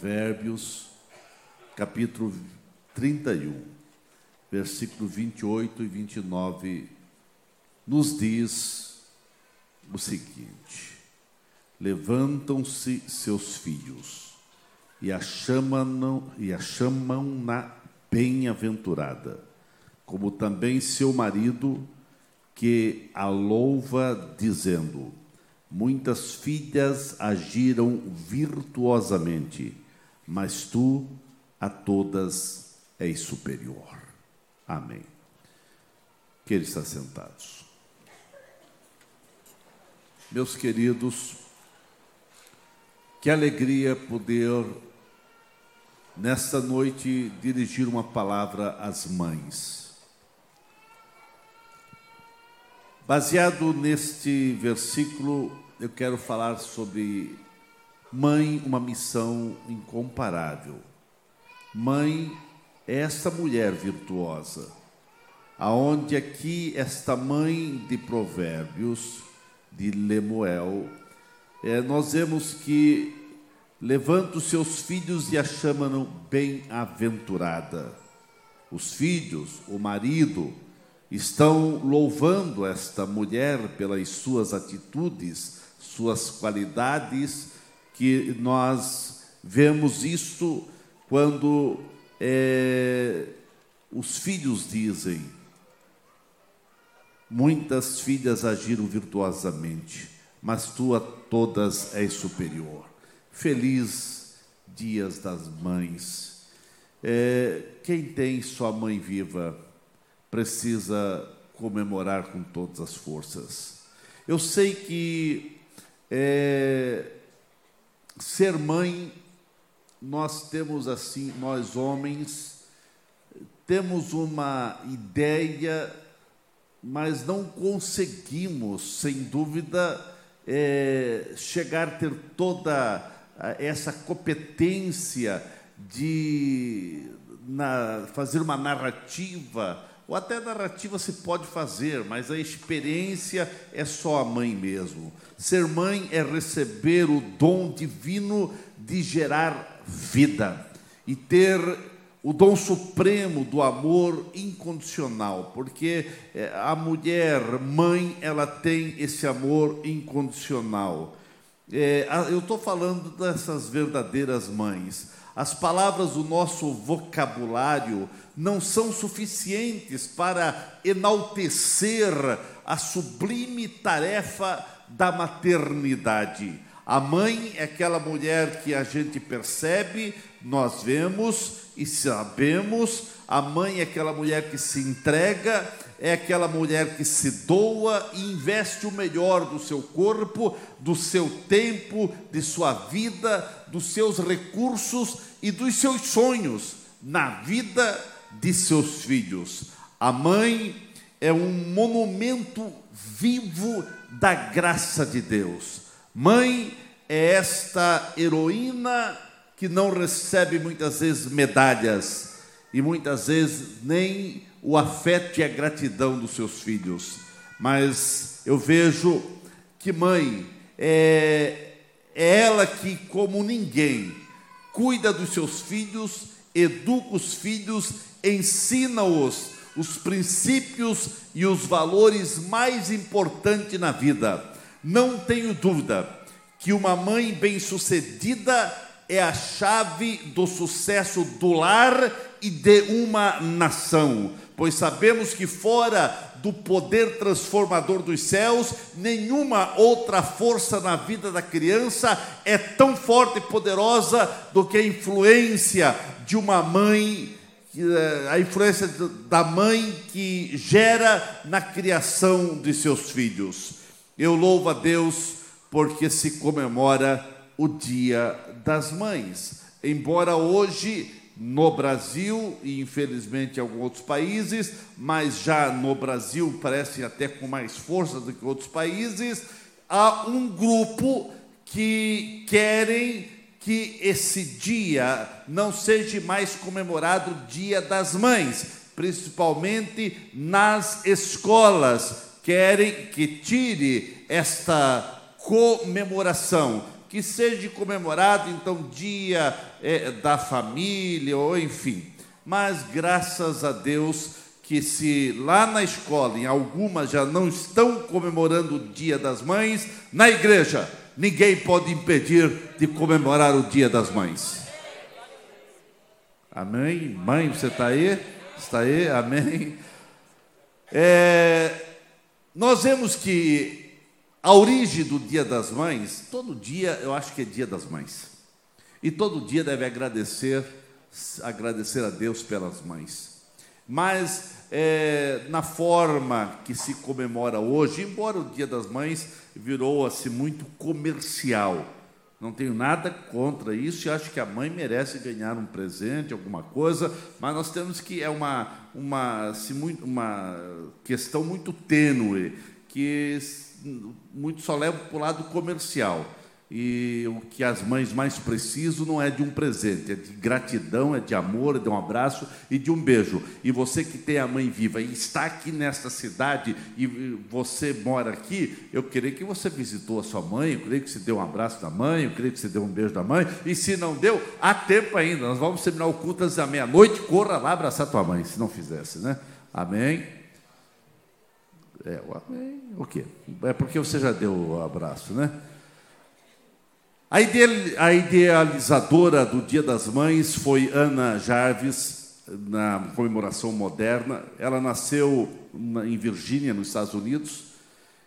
Provérbios, capítulo 31, versículo 28 e 29, nos diz o seguinte: Levantam-se seus filhos e a chamam, e a chamam na bem-aventurada, como também seu marido que a louva dizendo: Muitas filhas agiram virtuosamente, mas tu a todas és superior. Amém. Que eles estão sentados. Meus queridos, que alegria poder, nesta noite, dirigir uma palavra às mães. Baseado neste versículo, eu quero falar sobre mãe, uma missão incomparável. Mãe esta mulher virtuosa, aonde aqui esta mãe de Provérbios, de Lemuel, é, nós vemos que levanta os seus filhos e a chamam bem-aventurada. Os filhos, o marido, estão louvando esta mulher pelas suas atitudes, suas qualidades, que nós vemos isso quando é, os filhos dizem: muitas filhas agiram virtuosamente, mas tu a todas és superior. Feliz dias das mães. É, quem tem sua mãe viva, precisa comemorar com todas as forças. Eu sei que é, ser mãe, nós temos assim, nós homens, temos uma ideia, mas não conseguimos, sem dúvida, é, chegar a ter toda essa competência de na, fazer uma narrativa ou até narrativa se pode fazer, mas a experiência é só a mãe mesmo. Ser mãe é receber o dom divino de gerar vida e ter o dom supremo do amor incondicional, porque eh, a mulher mãe ela tem esse amor incondicional. É, eu estou falando dessas verdadeiras mães. As palavras do nosso vocabulário não são suficientes para enaltecer a sublime tarefa da maternidade. A mãe é aquela mulher que a gente percebe, nós vemos e sabemos. A mãe é aquela mulher que se entrega, é aquela mulher que se doa e investe o melhor do seu corpo, do seu tempo, de sua vida, dos seus recursos e dos seus sonhos na vida de seus filhos. A mãe é um monumento vivo da graça de Deus. Mãe é esta heroína que não recebe muitas vezes medalhas e muitas vezes nem o afeto e a gratidão dos seus filhos. Mas eu vejo que mãe é, é ela que, como ninguém, cuida dos seus filhos, educa os filhos, ensina-os os princípios e os valores mais importantes na vida. Não tenho dúvida que uma mãe bem-sucedida é a chave do sucesso do lar e de uma nação, pois sabemos que fora do poder transformador dos céus, nenhuma outra força na vida da criança é tão forte e poderosa do que a influência de uma mãe, eh, a influência da mãe que gera na criação de seus filhos. Eu louvo a Deus porque se comemora o Dia das Mães. Embora hoje no Brasil e infelizmente em alguns outros países, mas já no Brasil parece até com mais força do que outros países, há um grupo que querem que esse dia não seja mais comemorado o Dia das Mães, principalmente nas escolas, querem que tire esta comemoração que seja comemorado então dia é, da família ou enfim. Mas graças a Deus que se lá na escola, em algumas já não estão comemorando o Dia das Mães, na igreja ninguém pode impedir de comemorar o Dia das Mães. Amém? Mãe, você está aí? Está aí? Amém? É, nós vemos que a origem do Dia das Mães, todo dia eu acho que é Dia das Mães. E todo dia deve agradecer, agradecer a Deus pelas mães. Mas é, na forma que se comemora hoje, embora o Dia das Mães virou assim muito comercial. Não tenho nada contra isso e acho que a mãe merece ganhar um presente, alguma coisa, mas nós temos que é uma uma assim, uma questão muito tênue que muito só leva para o lado comercial. E o que as mães mais precisam não é de um presente, é de gratidão, é de amor, é de um abraço e de um beijo. E você que tem a mãe viva e está aqui nesta cidade e você mora aqui, eu creio que você visitou a sua mãe, eu creio que você deu um abraço da mãe, eu creio que você deu um beijo da mãe. E se não deu, há tempo ainda. Nós vamos terminar o culto da meia-noite, corra lá abraçar tua mãe, se não fizesse, né? Amém. É, o amém. O quê? É porque você já deu o abraço, né? A, idealizadora do Dia das Mães foi Ana Jarvis, na comemoração moderna. Ela nasceu em Virgínia, nos Estados Unidos,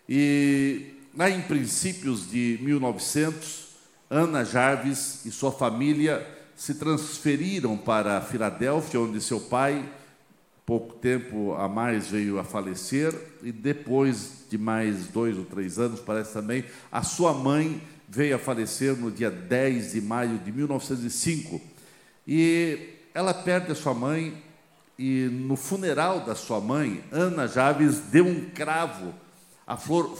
e lá em princípios de 1900, Ana Jarvis e sua família se transferiram para Filadélfia, onde seu pai, pouco tempo a mais, veio a falecer, e depois de mais dois ou três anos, parece também, a sua mãe veio a falecer no dia 10 de maio de 1905. E ela perde a sua mãe, e no funeral da sua mãe, Ana Javes deu um cravo, a flor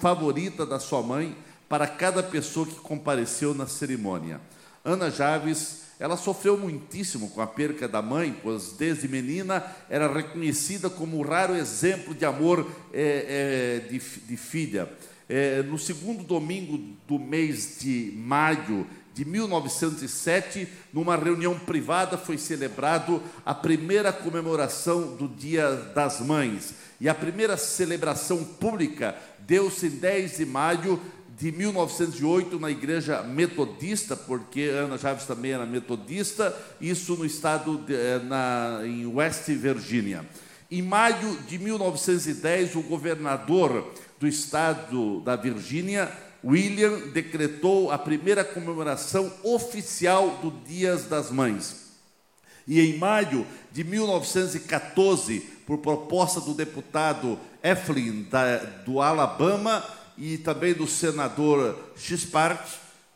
favorita da sua mãe, para cada pessoa que compareceu na cerimônia. Ana Javes, ela sofreu muitíssimo com a perca da mãe, pois desde menina era reconhecida como um raro exemplo de amor é, é, de, de filha é, no segundo domingo do mês de maio de 1907, numa reunião privada, foi celebrado a primeira comemoração do Dia das Mães. E a primeira celebração pública deu-se em 10 de maio de 1908 na igreja metodista, porque Ana Chaves também era metodista, isso no estado de, eh, na, em West Virginia. Em maio de 1910, o governador do estado da Virgínia, William decretou a primeira comemoração oficial do Dias das Mães. E em maio de 1914, por proposta do deputado Eflin da, do Alabama e também do senador Xpart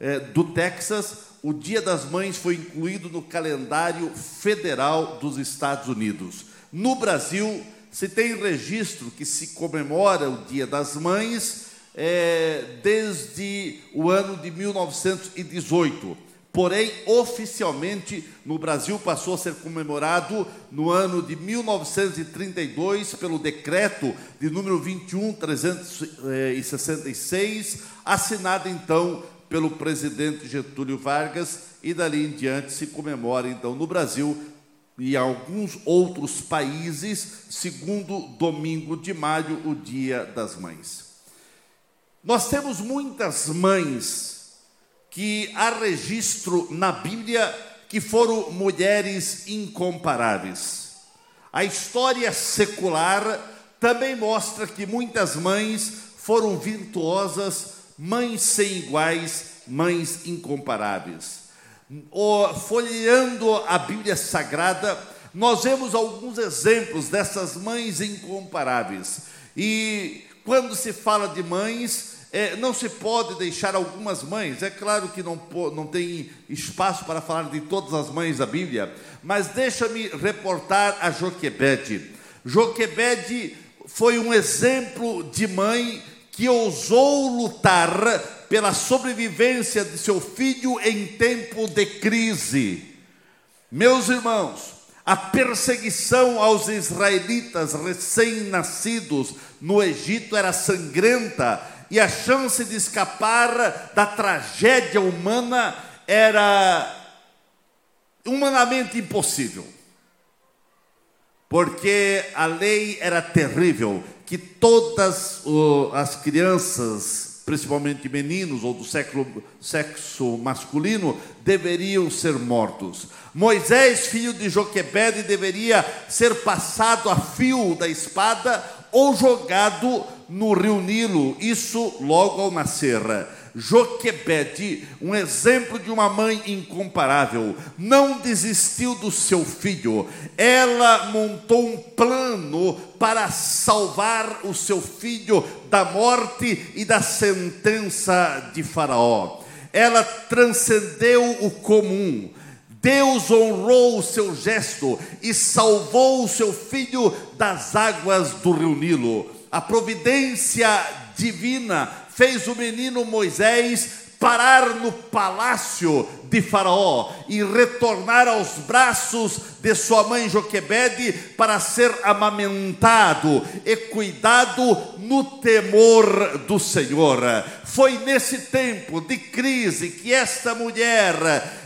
eh, do Texas, o Dia das Mães foi incluído no calendário federal dos Estados Unidos. No Brasil, se tem registro que se comemora o Dia das Mães é, desde o ano de 1918. Porém, oficialmente, no Brasil passou a ser comemorado no ano de 1932 pelo decreto de número 21366, assinado então pelo presidente Getúlio Vargas, e dali em diante se comemora então no Brasil e alguns outros países, segundo domingo de maio, o Dia das Mães. Nós temos muitas mães que há registro na Bíblia que foram mulheres incomparáveis. A história secular também mostra que muitas mães foram virtuosas, mães sem iguais, mães incomparáveis folheando a Bíblia Sagrada, nós vemos alguns exemplos dessas mães incomparáveis. E quando se fala de mães, é, não se pode deixar algumas mães, é claro que não, não tem espaço para falar de todas as mães da Bíblia, mas deixa-me reportar a Joquebede. Joquebede foi um exemplo de mãe que ousou lutar pela sobrevivência de seu filho em tempo de crise. Meus irmãos, a perseguição aos israelitas recém-nascidos no Egito era sangrenta e a chance de escapar da tragédia humana era humanamente impossível. Porque a lei era terrível, que todas as crianças, principalmente meninos ou do sexo, masculino, deveriam ser mortos. Moisés, filho de Joquebede, deveria ser passado a fio da espada ou jogado no rio Nilo, isso logo ao nascer. Joquebede, um exemplo de uma mãe incomparável, não desistiu do seu filho. Ela montou um plano para salvar o seu filho da morte e da sentença de Faraó. Ela transcendeu o comum. Deus honrou o seu gesto e salvou o seu filho das águas do rio Nilo. A providência divina fez o menino Moisés parar no palácio de Faraó e retornar aos braços de sua mãe Joquebede para ser amamentado e cuidado no temor do Senhor. Foi nesse tempo de crise que esta mulher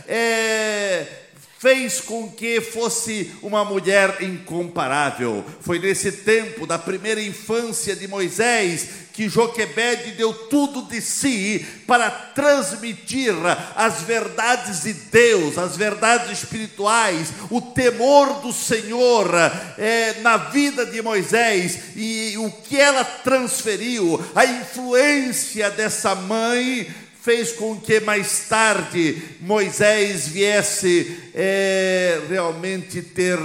é, fez com que fosse uma mulher incomparável. Foi nesse tempo da primeira infância de Moisés que Joquebede deu tudo de si para transmitir as verdades de Deus, as verdades espirituais, o temor do Senhor é, na vida de Moisés e o que ela transferiu, a influência dessa mãe fez com que mais tarde Moisés viesse é, realmente ter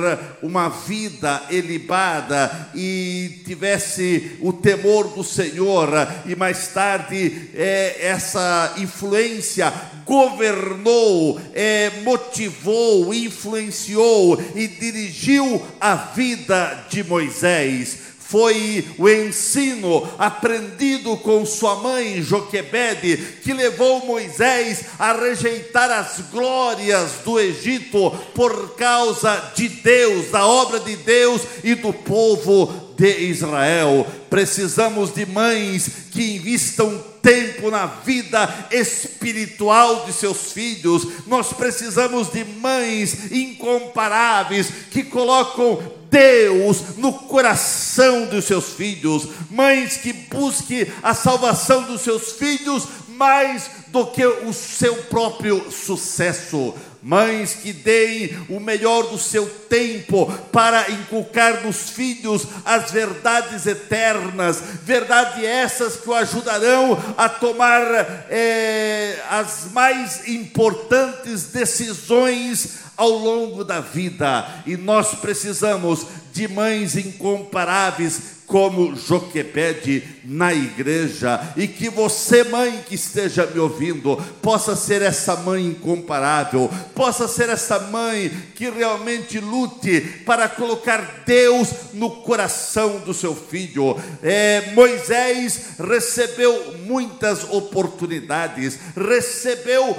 uma vida elibada e tivesse o temor do Senhor, e mais tarde é, essa influência governou, é, motivou, influenciou e dirigiu a vida de Moisés foi o ensino aprendido com sua mãe Joquebede que levou Moisés a rejeitar as glórias do Egito por causa de Deus, da obra de Deus e do povo de Israel. Precisamos de mães que invistam tempo na vida espiritual de seus filhos. Nós precisamos de mães incomparáveis que colocam Deus no coração dos seus filhos, mães que busquem a salvação dos seus filhos mais do que o seu próprio sucesso. Mães que deem o melhor do seu tempo para inculcar nos filhos as verdades eternas, verdades essas que o ajudarão a tomar é, as mais importantes decisões ao longo da vida, e nós precisamos de mães incomparáveis como Joquebede na igreja, e que você, mãe que esteja me ouvindo, possa ser essa mãe incomparável, possa ser essa mãe que realmente lute para colocar Deus no coração do seu filho. É, Moisés recebeu muitas oportunidades, recebeu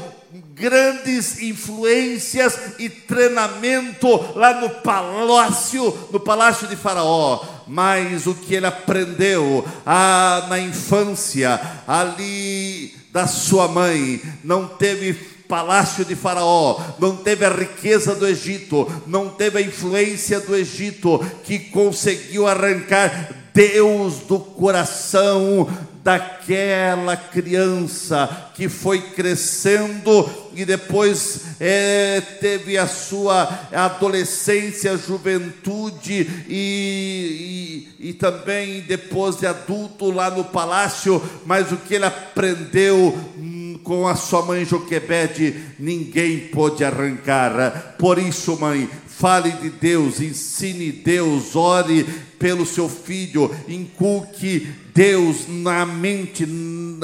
grandes influências e treinamento lá no palácio, no palácio de Faraó. Mas o que ele aprendeu ah, na infância, ali da sua mãe, não teve palácio de Faraó, não teve a riqueza do Egito, não teve a influência do Egito que conseguiu arrancar Deus do coração daquela criança que foi crescendo e depois é, teve a sua adolescência, juventude e, e, e também depois de adulto lá no palácio, mas o que ele aprendeu hum, com a sua mãe Joquebede, ninguém pôde arrancar. Por isso, mãe, fale de Deus, ensine Deus, ore pelo seu filho, inculque Deus na mente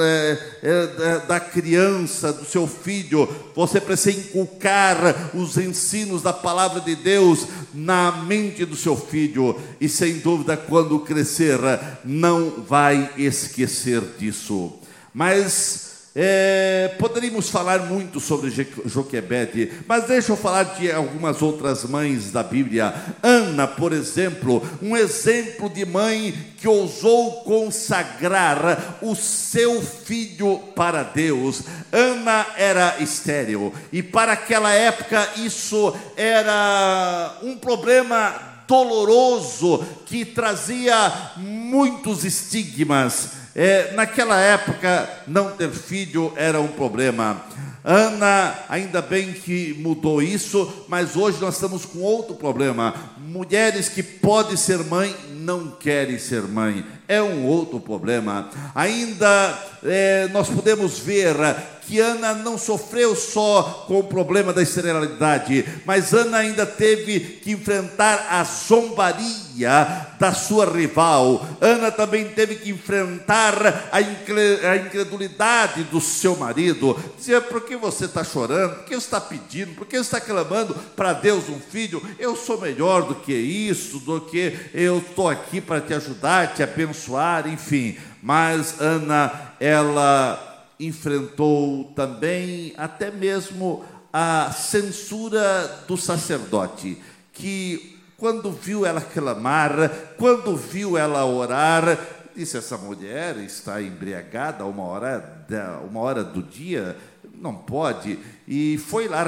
é, é, da criança, do seu filho. Você precisa inculcar os ensinos da palavra de Deus na mente do seu filho, e sem dúvida, quando crescer, não vai esquecer disso. Mas É, poderíamos falar muito sobre Joquebede, mas deixa eu falar de algumas outras mães da Bíblia. Ana, por exemplo, um exemplo de mãe que ousou consagrar o seu filho para Deus. Ana era estéril e para aquela época isso era um problema doloroso que trazia muitos estigmas. É, naquela época, não ter filho era um problema. Ana, ainda bem que mudou isso, mas hoje nós estamos com outro problema. Mulheres que podem ser mãe não querem ser mãe. É um outro problema. Ainda é, nós podemos ver que Ana não sofreu só com o problema da esterilidade, mas Ana ainda teve que enfrentar a zombaria da sua rival. Ana também teve que enfrentar a incredulidade do seu marido. Dizia: por que você está chorando? Por que você está pedindo? Por que você está clamando para Deus um filho? Eu sou melhor do que isso, do que eu estou aqui para te ajudar, te abençoar, enfim. Mas Ana, ela enfrentou também até mesmo a censura do sacerdote, que quando viu ela clamar, quando viu ela orar, disse: essa mulher está embriagada a uma hora, uma hora do dia, não pode. E foi lá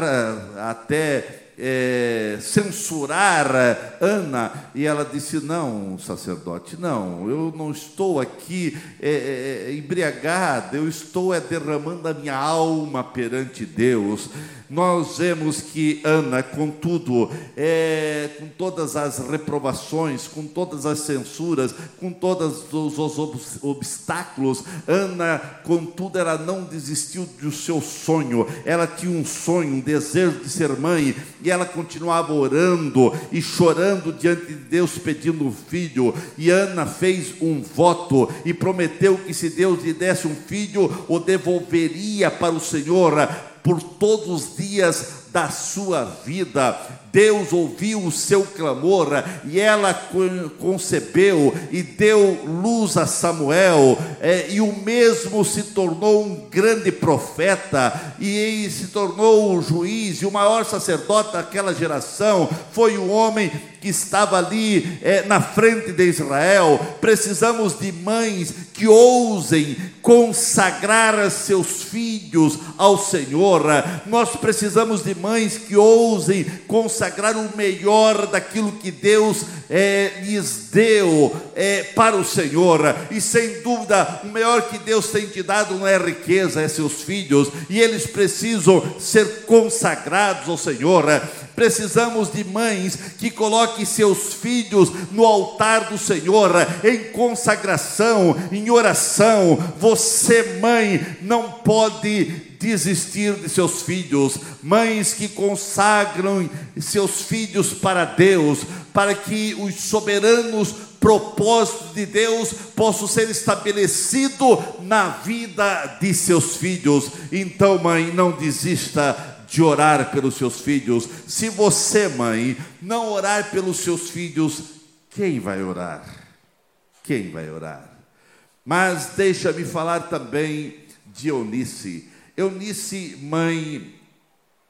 até é, censurar Ana, e ela disse: Não, sacerdote, não, eu não estou aqui é, é, é, embriagada, eu estou é, derramando a minha alma perante Deus. Nós vemos que Ana, contudo, é, com todas as reprovações, com todas as censuras, com todos os, os obstáculos, Ana, contudo, ela não desistiu do seu sonho. Ela tinha um sonho, um desejo de ser mãe, e ela continuava orando e chorando diante de Deus, pedindo um filho. E Ana fez um voto e prometeu que se Deus lhe desse um filho, o devolveria para o Senhor por todos os dias da sua vida. Deus ouviu o seu clamor e ela concebeu e deu luz a Samuel, é, e o mesmo se tornou um grande profeta e se tornou o juiz e o maior sacerdote daquela geração. Foi o homem que estava ali é, na frente de Israel. Precisamos de mães que ousem consagrar seus filhos ao Senhor. Nós precisamos de mães que ousem consagrar o melhor daquilo que Deus é, lhes deu é, para o Senhor. E sem dúvida, o melhor que Deus tem te dado não é riqueza, é seus filhos, e eles precisam ser consagrados ao Senhor. Precisamos de mães que coloquem seus filhos no altar do Senhor, em consagração, em oração. Você, mãe, não pode desistir de seus filhos, mães que consagram seus filhos para Deus, para que os soberanos propósitos de Deus possam ser estabelecidos na vida de seus filhos. Então, mãe, não desista de orar pelos seus filhos. Se você, mãe, não orar pelos seus filhos, quem vai orar? Quem vai orar? Mas deixa-me falar também de Eunice. Eunice, mãe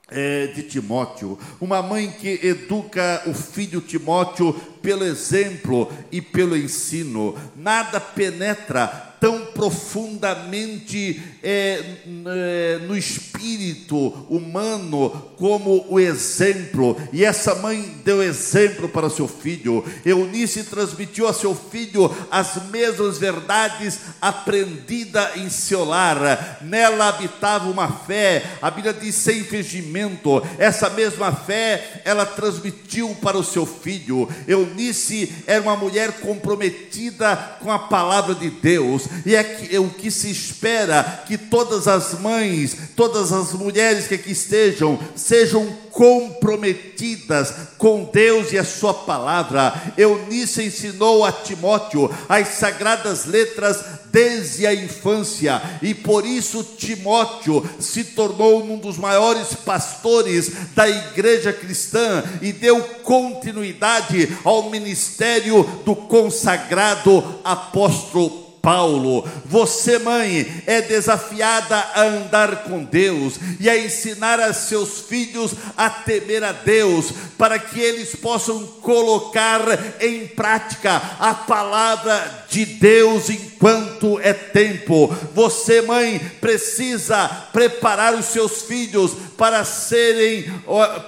é, de Timóteo, uma mãe que educa o filho Timóteo pelo exemplo e pelo ensino. Nada penetra tão profundamente é, é, no espírito humano como o exemplo. E essa mãe deu exemplo para seu filho. Eunice transmitiu a seu filho as mesmas verdades aprendidas em seu lar. Nela habitava uma fé, a Bíblia diz sem fingimento. Essa mesma fé ela transmitiu para o seu filho. Eunice era uma mulher comprometida com a palavra de Deus e é, que, é o que se espera que todas as mães, todas as mulheres que aqui estejam, sejam comprometidas com Deus e a sua palavra. Eunice ensinou a Timóteo as sagradas letras desde a infância, e por isso Timóteo se tornou um dos maiores pastores da igreja cristã e deu continuidade ao ministério do consagrado apóstolo Paulo. Você, mãe, é desafiada a andar com Deus e a ensinar a seus filhos a temer a Deus, para que eles possam colocar em prática a palavra de Deus enquanto é tempo. Você, mãe, precisa preparar os seus filhos para serem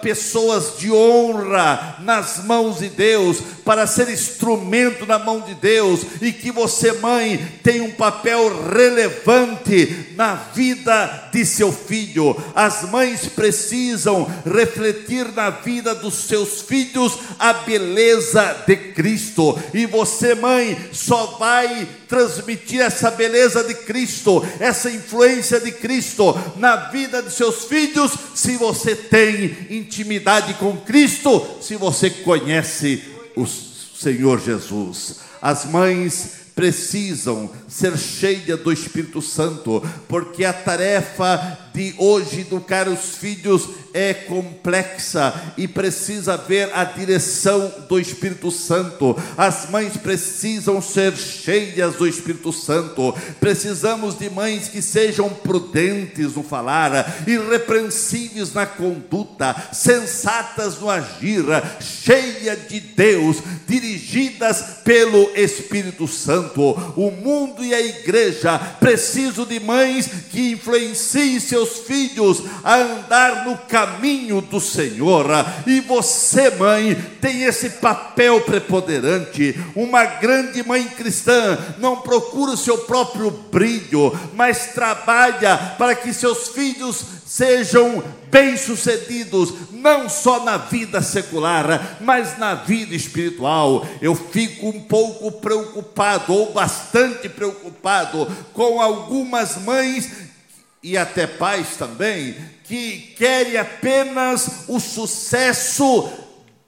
pessoas de honra nas mãos de Deus, para ser instrumento na mão de Deus, e que você, mãe, tem um papel relevante na vida de seu filho. As mães precisam refletir na vida dos seus filhos a beleza de Cristo, e você, mãe, só vai transmitir essa beleza de Cristo, essa influência de Cristo na vida de seus filhos, se você tem intimidade com Cristo, se você conhece o Senhor Jesus. As mães precisam ser cheias do Espírito Santo, porque a tarefa de hoje educar os filhos é complexa e precisa ver a direção do Espírito Santo. As mães precisam ser cheias do Espírito Santo. Precisamos de mães que sejam prudentes no falar, irrepreensíveis na conduta, sensatas no agir, cheias de Deus, dirigidas pelo Espírito Santo. O mundo e a igreja precisam de mães que influenciem seus filhos a andar no caminho do Senhor. E você, mãe, tem esse papel preponderante. Uma grande mãe cristã não procura o seu próprio brilho, mas trabalha para que seus filhos sejam bem-sucedidos, não só na vida secular, mas na vida espiritual. Eu fico um pouco preocupado, ou bastante preocupado, com algumas mães e até pais também, que querem apenas o sucesso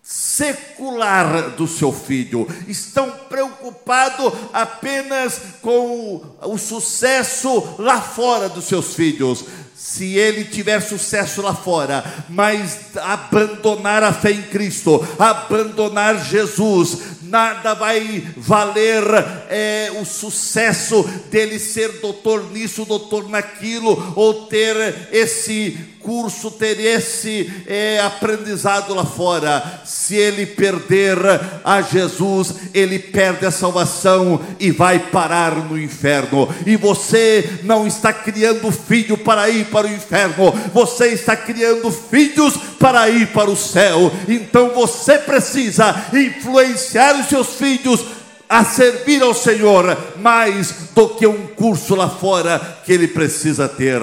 secular do seu filho, estão preocupados apenas com o sucesso lá fora dos seus filhos. Se ele tiver sucesso lá fora, mas abandonar a fé em Cristo, abandonar Jesus, nada vai valer é, o sucesso dele ser doutor nisso, doutor naquilo, ou ter esse curso, ter esse é, aprendizado lá fora. Se ele perder a Jesus, ele perde a salvação e vai parar no inferno. E você não está criando filho para ir para o inferno, você está criando filhos para ir para o céu. Então você precisa influenciar seus filhos a servir ao Senhor mais do que um curso lá fora que ele precisa ter.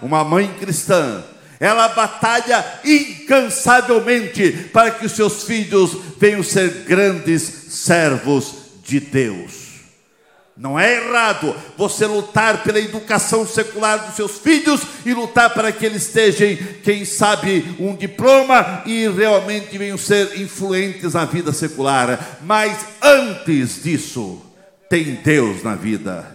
Uma mãe cristã, ela batalha incansavelmente para que os seus filhos venham ser grandes servos de Deus. Não é errado você lutar pela educação secular dos seus filhos e lutar para que eles estejam, quem sabe, um diploma e realmente venham ser influentes na vida secular. Mas antes disso, tem Deus na vida.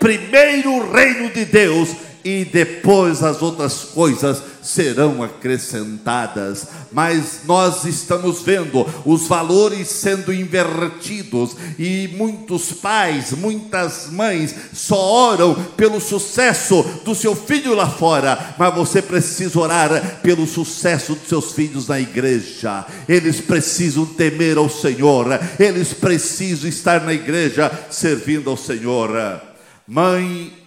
Primeiro o reino de Deus e depois as outras coisas serão acrescentadas. Mas nós estamos vendo os valores sendo invertidos e muitos pais, muitas mães só oram pelo sucesso do seu filho lá fora, mas você precisa orar pelo sucesso dos seus filhos na igreja. Eles precisam temer ao Senhor, eles precisam estar na igreja servindo ao Senhor. Mãe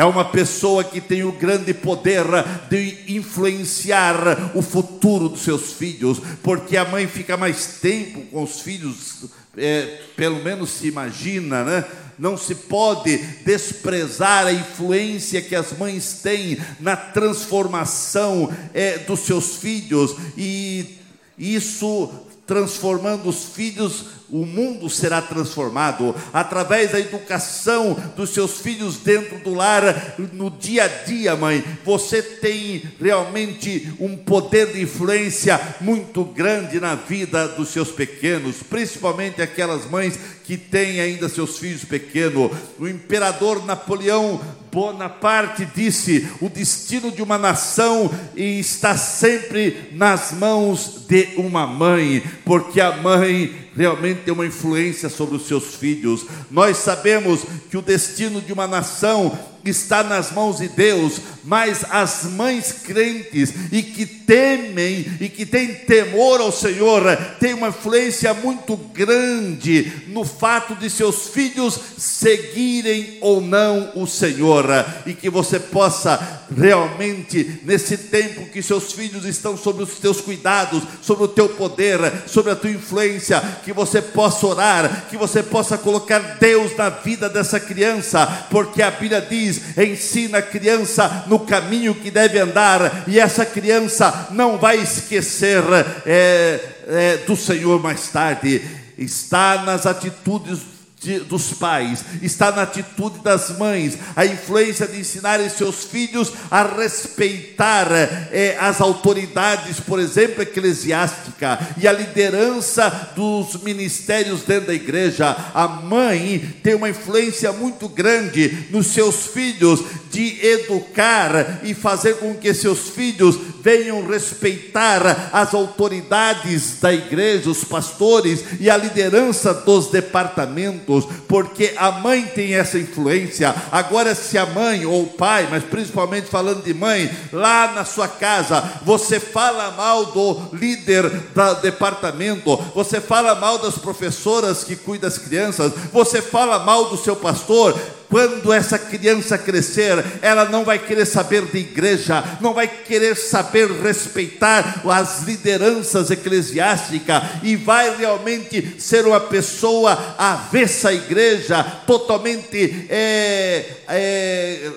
é uma pessoa que tem o grande poder de influenciar o futuro dos seus filhos, porque a mãe fica mais tempo com os filhos, é, pelo menos se imagina, né? Não se pode desprezar a influência que as mães têm na transformação é, dos seus filhos, e isso transformando os filhos, o mundo será transformado através da educação dos seus filhos dentro do lar, no dia a dia, mãe. Você tem realmente um poder de influência muito grande na vida dos seus pequenos, principalmente aquelas mães que têm ainda seus filhos pequenos. O imperador Napoleão Bonaparte disse: o destino de uma nação está sempre nas mãos de uma mãe. porque a mãe realmente tem uma influência sobre os seus filhos. Nós sabemos que o destino de uma nação está nas mãos de Deus, mas as mães crentes e que temem e que têm temor ao Senhor têm uma influência muito grande no fato de seus filhos seguirem ou não o Senhor e que você possa realmente nesse tempo que seus filhos estão sob os teus cuidados, sobre o teu poder, sobre a tua influência, que você possa orar, que você possa colocar Deus na vida dessa criança, porque a Bíblia diz: ensina a criança no caminho que deve andar, e essa criança não vai esquecer é, é, do Senhor mais tarde. Está nas atitudes de, dos pais, está na atitude das mães, a influência de ensinarem seus filhos a respeitar é, as autoridades, por exemplo, eclesiástica, e a liderança dos ministérios dentro da igreja. A mãe tem uma influência muito grande nos seus filhos de educar e fazer com que seus filhos venham respeitar as autoridades da igreja, os pastores e a liderança dos departamentos porque a mãe tem essa influência. Agora, se a mãe ou o pai, mas principalmente falando de mãe, lá na sua casa, você fala mal do líder do departamento, você fala mal das professoras que cuidam das crianças, você fala mal do seu pastor, quando essa criança crescer, ela não vai querer saber de igreja, não vai querer saber respeitar as lideranças eclesiásticas e vai realmente ser uma pessoa avessa à igreja, totalmente é, é,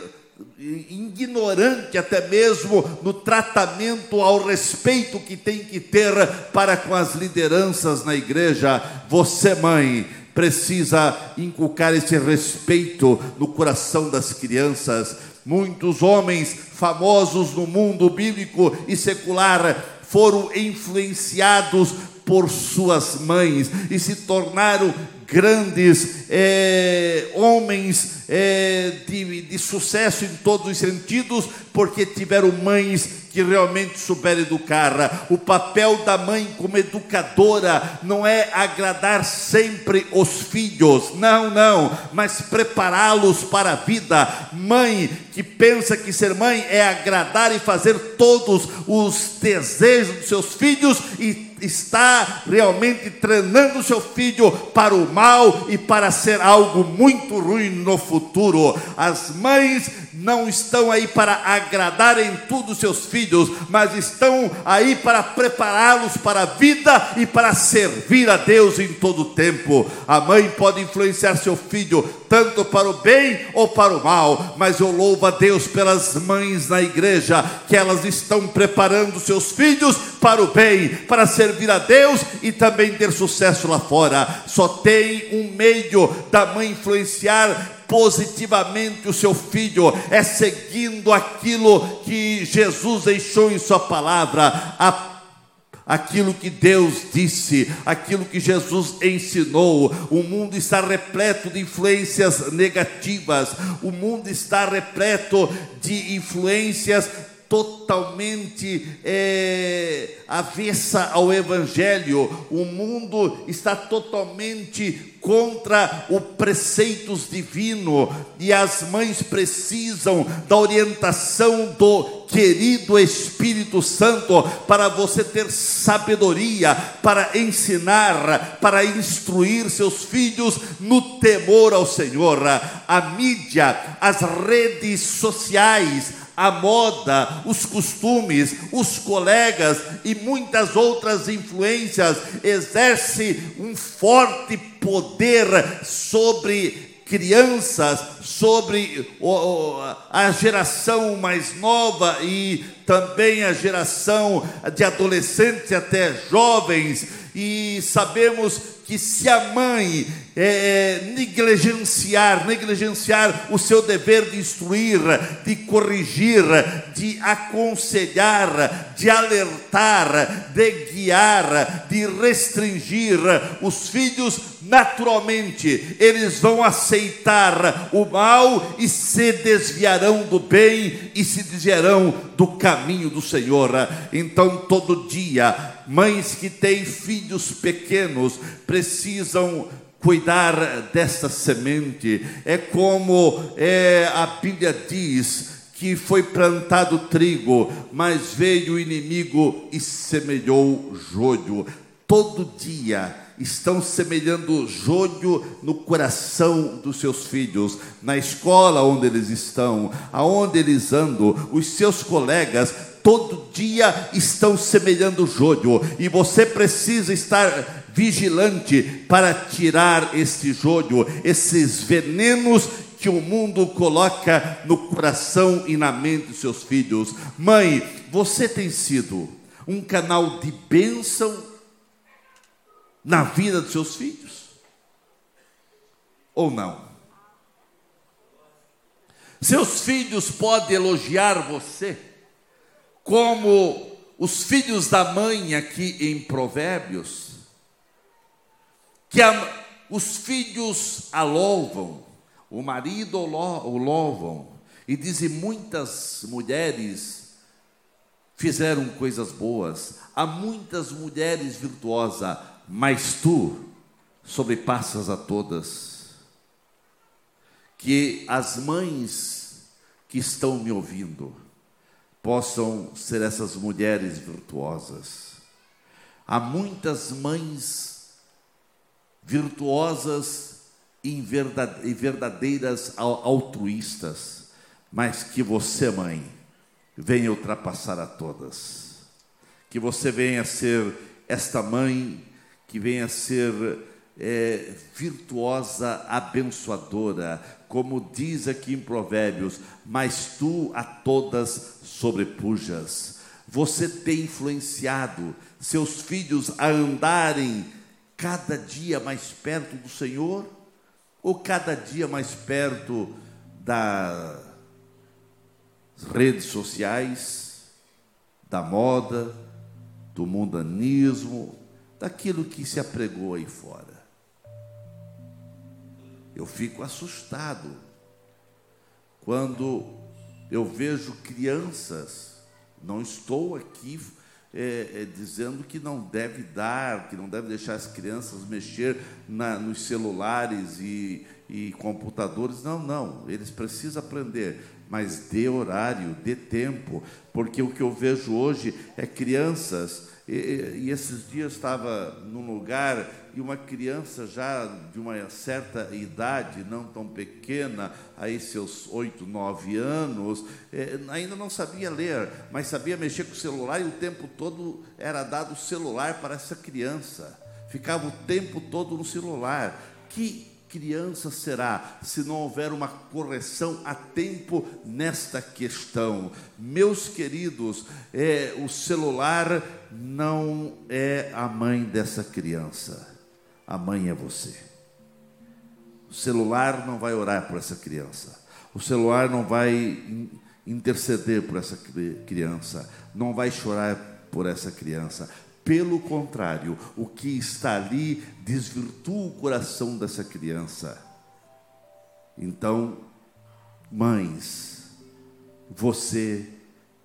ignorante até mesmo no tratamento ao respeito que tem que ter para com as lideranças na igreja. Você, mãe, precisa inculcar esse respeito no coração das crianças. Muitos homens famosos no mundo bíblico e secular foram influenciados por suas mães e se tornaram grandes é, homens é, de, de sucesso em todos os sentidos, porque tiveram mães que realmente souberam educar. O papel da mãe como educadora não é agradar sempre os filhos, não, não, mas prepará-los para a vida. Mãe que pensa que ser mãe é agradar e fazer todos os desejos dos seus filhos e está realmente treinando seu filho para o mal e para ser algo muito ruim no futuro. As mães não estão aí para agradar em tudo seus filhos, mas estão aí para prepará-los para a vida e para servir a Deus em todo o tempo. A mãe pode influenciar seu filho tanto para o bem ou para o mal, mas eu louvo a Deus pelas mães na igreja, que elas estão preparando seus filhos para o bem, para servir a Deus e também ter sucesso lá fora. Só tem um meio da mãe influenciar positivamente o seu filho, é seguindo aquilo que Jesus deixou em Sua palavra, a aquilo que Deus disse, aquilo que Jesus ensinou. O mundo está repleto de influências negativas, o mundo está repleto de influências totalmente é, avessa ao Evangelho, o mundo está totalmente contra os preceitos divinos e as mães precisam da orientação do querido Espírito Santo para você ter sabedoria, para ensinar, para instruir seus filhos no temor ao Senhor. A mídia, as redes sociais, a moda, os costumes, os colegas e muitas outras influências exerce um forte poder sobre crianças, sobre a geração mais nova e também a geração de adolescentes até jovens, e sabemos que se a mãe é, é, negligenciar, negligenciar o seu dever de instruir, de corrigir, de aconselhar, de alertar, de guiar, de restringir os filhos, naturalmente eles vão aceitar o mal e se desviarão do bem e se desviarão do caminho do Senhor. Então, todo dia, mães que têm filhos pequenos precisam cuidar desta semente. É como é, a Bíblia diz que foi plantado trigo, mas veio o inimigo e semelhou joio. Todo dia estão semelhando joio no coração dos seus filhos, na escola onde eles estão, aonde eles andam, os seus colegas todo dia estão semelhando joio, e você precisa estar vigilante para tirar este joio, esses venenos que o mundo coloca no coração e na mente dos seus filhos. Mãe, você tem sido um canal de bênção na vida dos seus filhos? Ou não? Seus filhos podem elogiar você, como os filhos da mãe aqui em Provérbios que a, os filhos a louvam, o marido o louvam, e dizem muitas mulheres fizeram coisas boas, há muitas mulheres virtuosas, mas tu sobrepassas a todas. Que as mães que estão me ouvindo possam ser essas mulheres virtuosas. Há muitas mães virtuosas e verdadeiras altruístas, mas que você, mãe, venha ultrapassar a todas. Que você venha ser esta mãe, que venha ser é, virtuosa, abençoadora, como diz aqui em Provérbios, mas tu a todas sobrepujas. Você tem influenciado seus filhos a andarem cada dia mais perto do Senhor ou cada dia mais perto das redes sociais, da moda, do mundanismo, daquilo que se apregou aí fora? Eu fico assustado quando eu vejo crianças, não estou aqui é, é, dizendo que não deve dar, que não deve deixar as crianças mexer na, nos celulares e, e computadores. Não, não, eles precisam aprender, mas dê horário, dê tempo, porque o que eu vejo hoje é crianças e, e, esses dias estava num lugar e uma criança já de uma certa idade, não tão pequena, aí seus oito, nove anos, eh, ainda não sabia ler, mas sabia mexer com o celular e o tempo todo era dado o celular para essa criança. Ficava o tempo todo no celular. Que criança será se não houver uma correção a tempo nesta questão? Meus queridos, é, o celular não é a mãe dessa criança, a mãe é você. O celular não vai orar por essa criança, o celular não vai interceder por essa criança, não vai chorar por essa criança. Pelo contrário, o que está ali desvirtua o coração dessa criança. Então, mães, você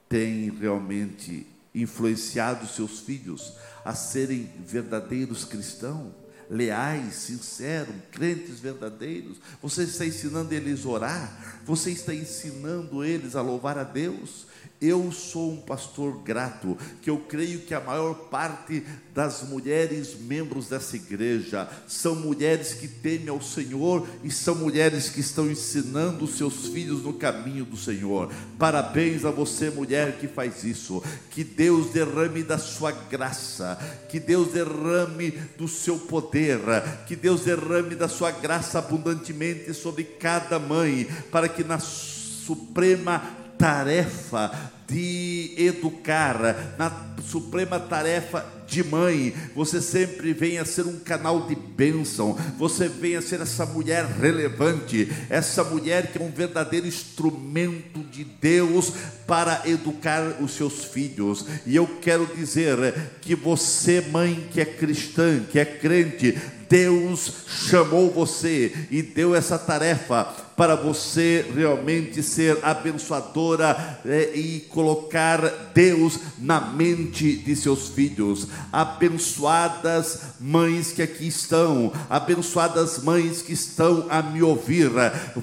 tem realmente influenciado seus filhos a serem verdadeiros cristãos, leais, sinceros, crentes verdadeiros. Você está ensinando eles a orar, você está ensinando eles a louvar a Deus, eu sou um pastor grato, que eu creio que a maior parte das mulheres membros dessa igreja são mulheres que temem ao Senhor e são mulheres que estão ensinando os seus filhos no caminho do Senhor. Parabéns a você, mulher, que faz isso. Que Deus derrame da sua graça, que Deus derrame do seu poder, que Deus derrame da sua graça abundantemente sobre cada mãe, para que na suprema tarefa de educar, na suprema tarefa de mãe, você sempre vem a ser um canal de bênção, você vem a ser essa mulher relevante, essa mulher que é um verdadeiro instrumento de Deus para educar os seus filhos. E eu quero dizer que você, mãe que é cristã, que é crente, Deus chamou você e deu essa tarefa para você realmente ser abençoadora é, e colocar Deus na mente de seus filhos. Abençoadas mães que aqui estão, abençoadas mães que estão a me ouvir,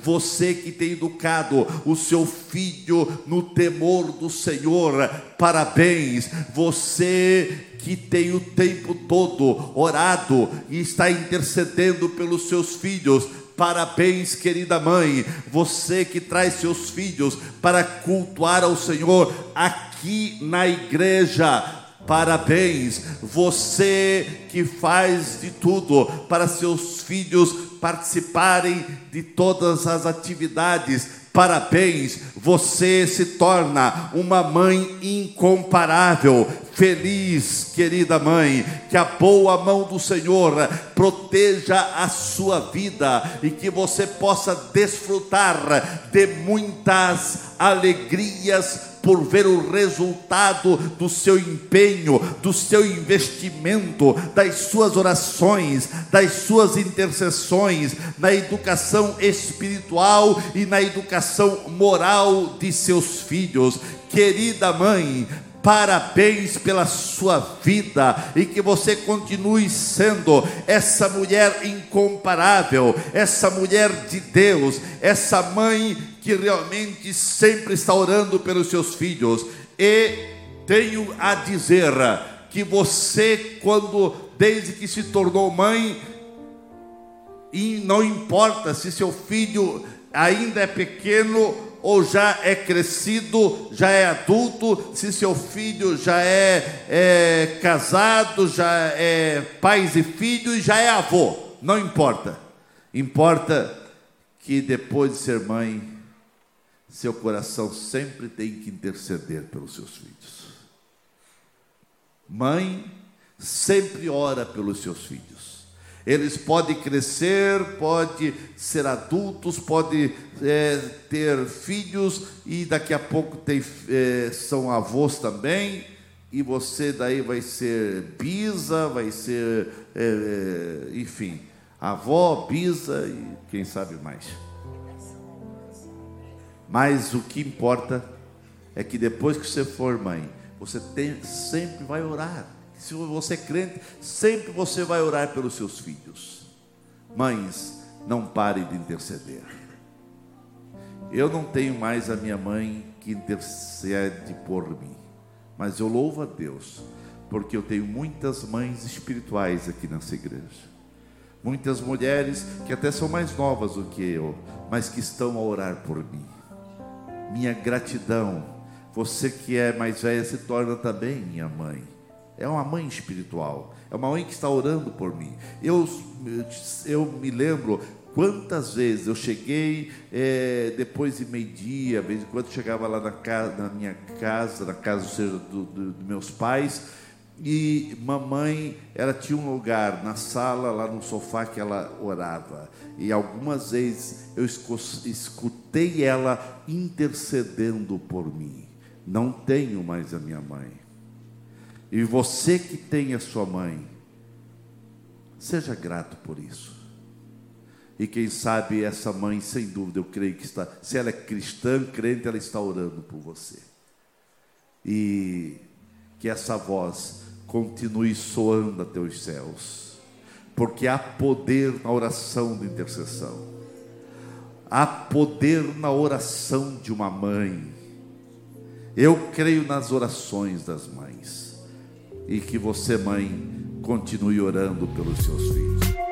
você que tem educado o seu filho no temor do Senhor, parabéns, você que tem o tempo todo orado e está intercedendo pelos seus filhos. Parabéns, querida mãe, você que traz seus filhos para cultuar ao Senhor aqui na igreja. Parabéns, você que faz de tudo para seus filhos participarem de todas as atividades Parabéns, você se torna uma mãe incomparável. Feliz, querida mãe, que a boa mão do Senhor proteja a sua vida e que você possa desfrutar de muitas alegrias por ver o resultado do seu empenho, do seu investimento, das suas orações, das suas intercessões, na educação espiritual e na educação moral de seus filhos. Querida mãe, Parabéns pela sua vida e que você continue sendo essa mulher incomparável, essa mulher de Deus, essa mãe que realmente sempre está orando pelos seus filhos. E tenho a dizer que você, quando desde que se tornou mãe, e não importa se seu filho ainda é pequeno ou já é crescido, já é adulto, se seu filho já é, é casado, já é pais e filhos, já é avô, não importa. Importa que depois de ser mãe, seu coração sempre tem que interceder pelos seus filhos. Mãe sempre ora pelos seus filhos. Eles podem crescer, podem ser adultos, podem é, ter filhos e daqui a pouco tem, é, são avós também. E você daí vai ser bisa, vai ser, é, é enfim, avó, bisa e quem sabe mais. Mas o que importa é que depois que você for mãe, você tem, sempre vai orar se você é crente, sempre você vai orar pelos seus filhos. Mães, não pare de interceder. Eu não tenho mais a minha mãe que intercede por mim, mas eu louvo a Deus, porque eu tenho muitas mães espirituais aqui nessa igreja. Muitas mulheres que até são mais novas do que eu, mas que estão a orar por mim. Minha gratidão. Você que é mais velha se torna também minha mãe é uma mãe espiritual. É uma mãe que está orando por mim. Eu, eu me lembro quantas vezes eu cheguei é, depois de meio-dia, vez em quando chegava lá na, casa, na minha casa, na casa seja, dos do, do meus pais, e mamãe, ela tinha um lugar na sala, lá no sofá que ela orava. E algumas vezes eu escutei ela intercedendo por mim. Não tenho mais a minha mãe e você que tem a sua mãe, seja grato por isso. E quem sabe essa mãe, sem dúvida, eu creio que está, se ela é cristã, crente, ela está orando por você. E que essa voz continue soando até os céus, porque há poder na oração de intercessão, há poder na oração de uma mãe. Eu creio nas orações das mães e que você, mãe, continue orando pelos seus filhos.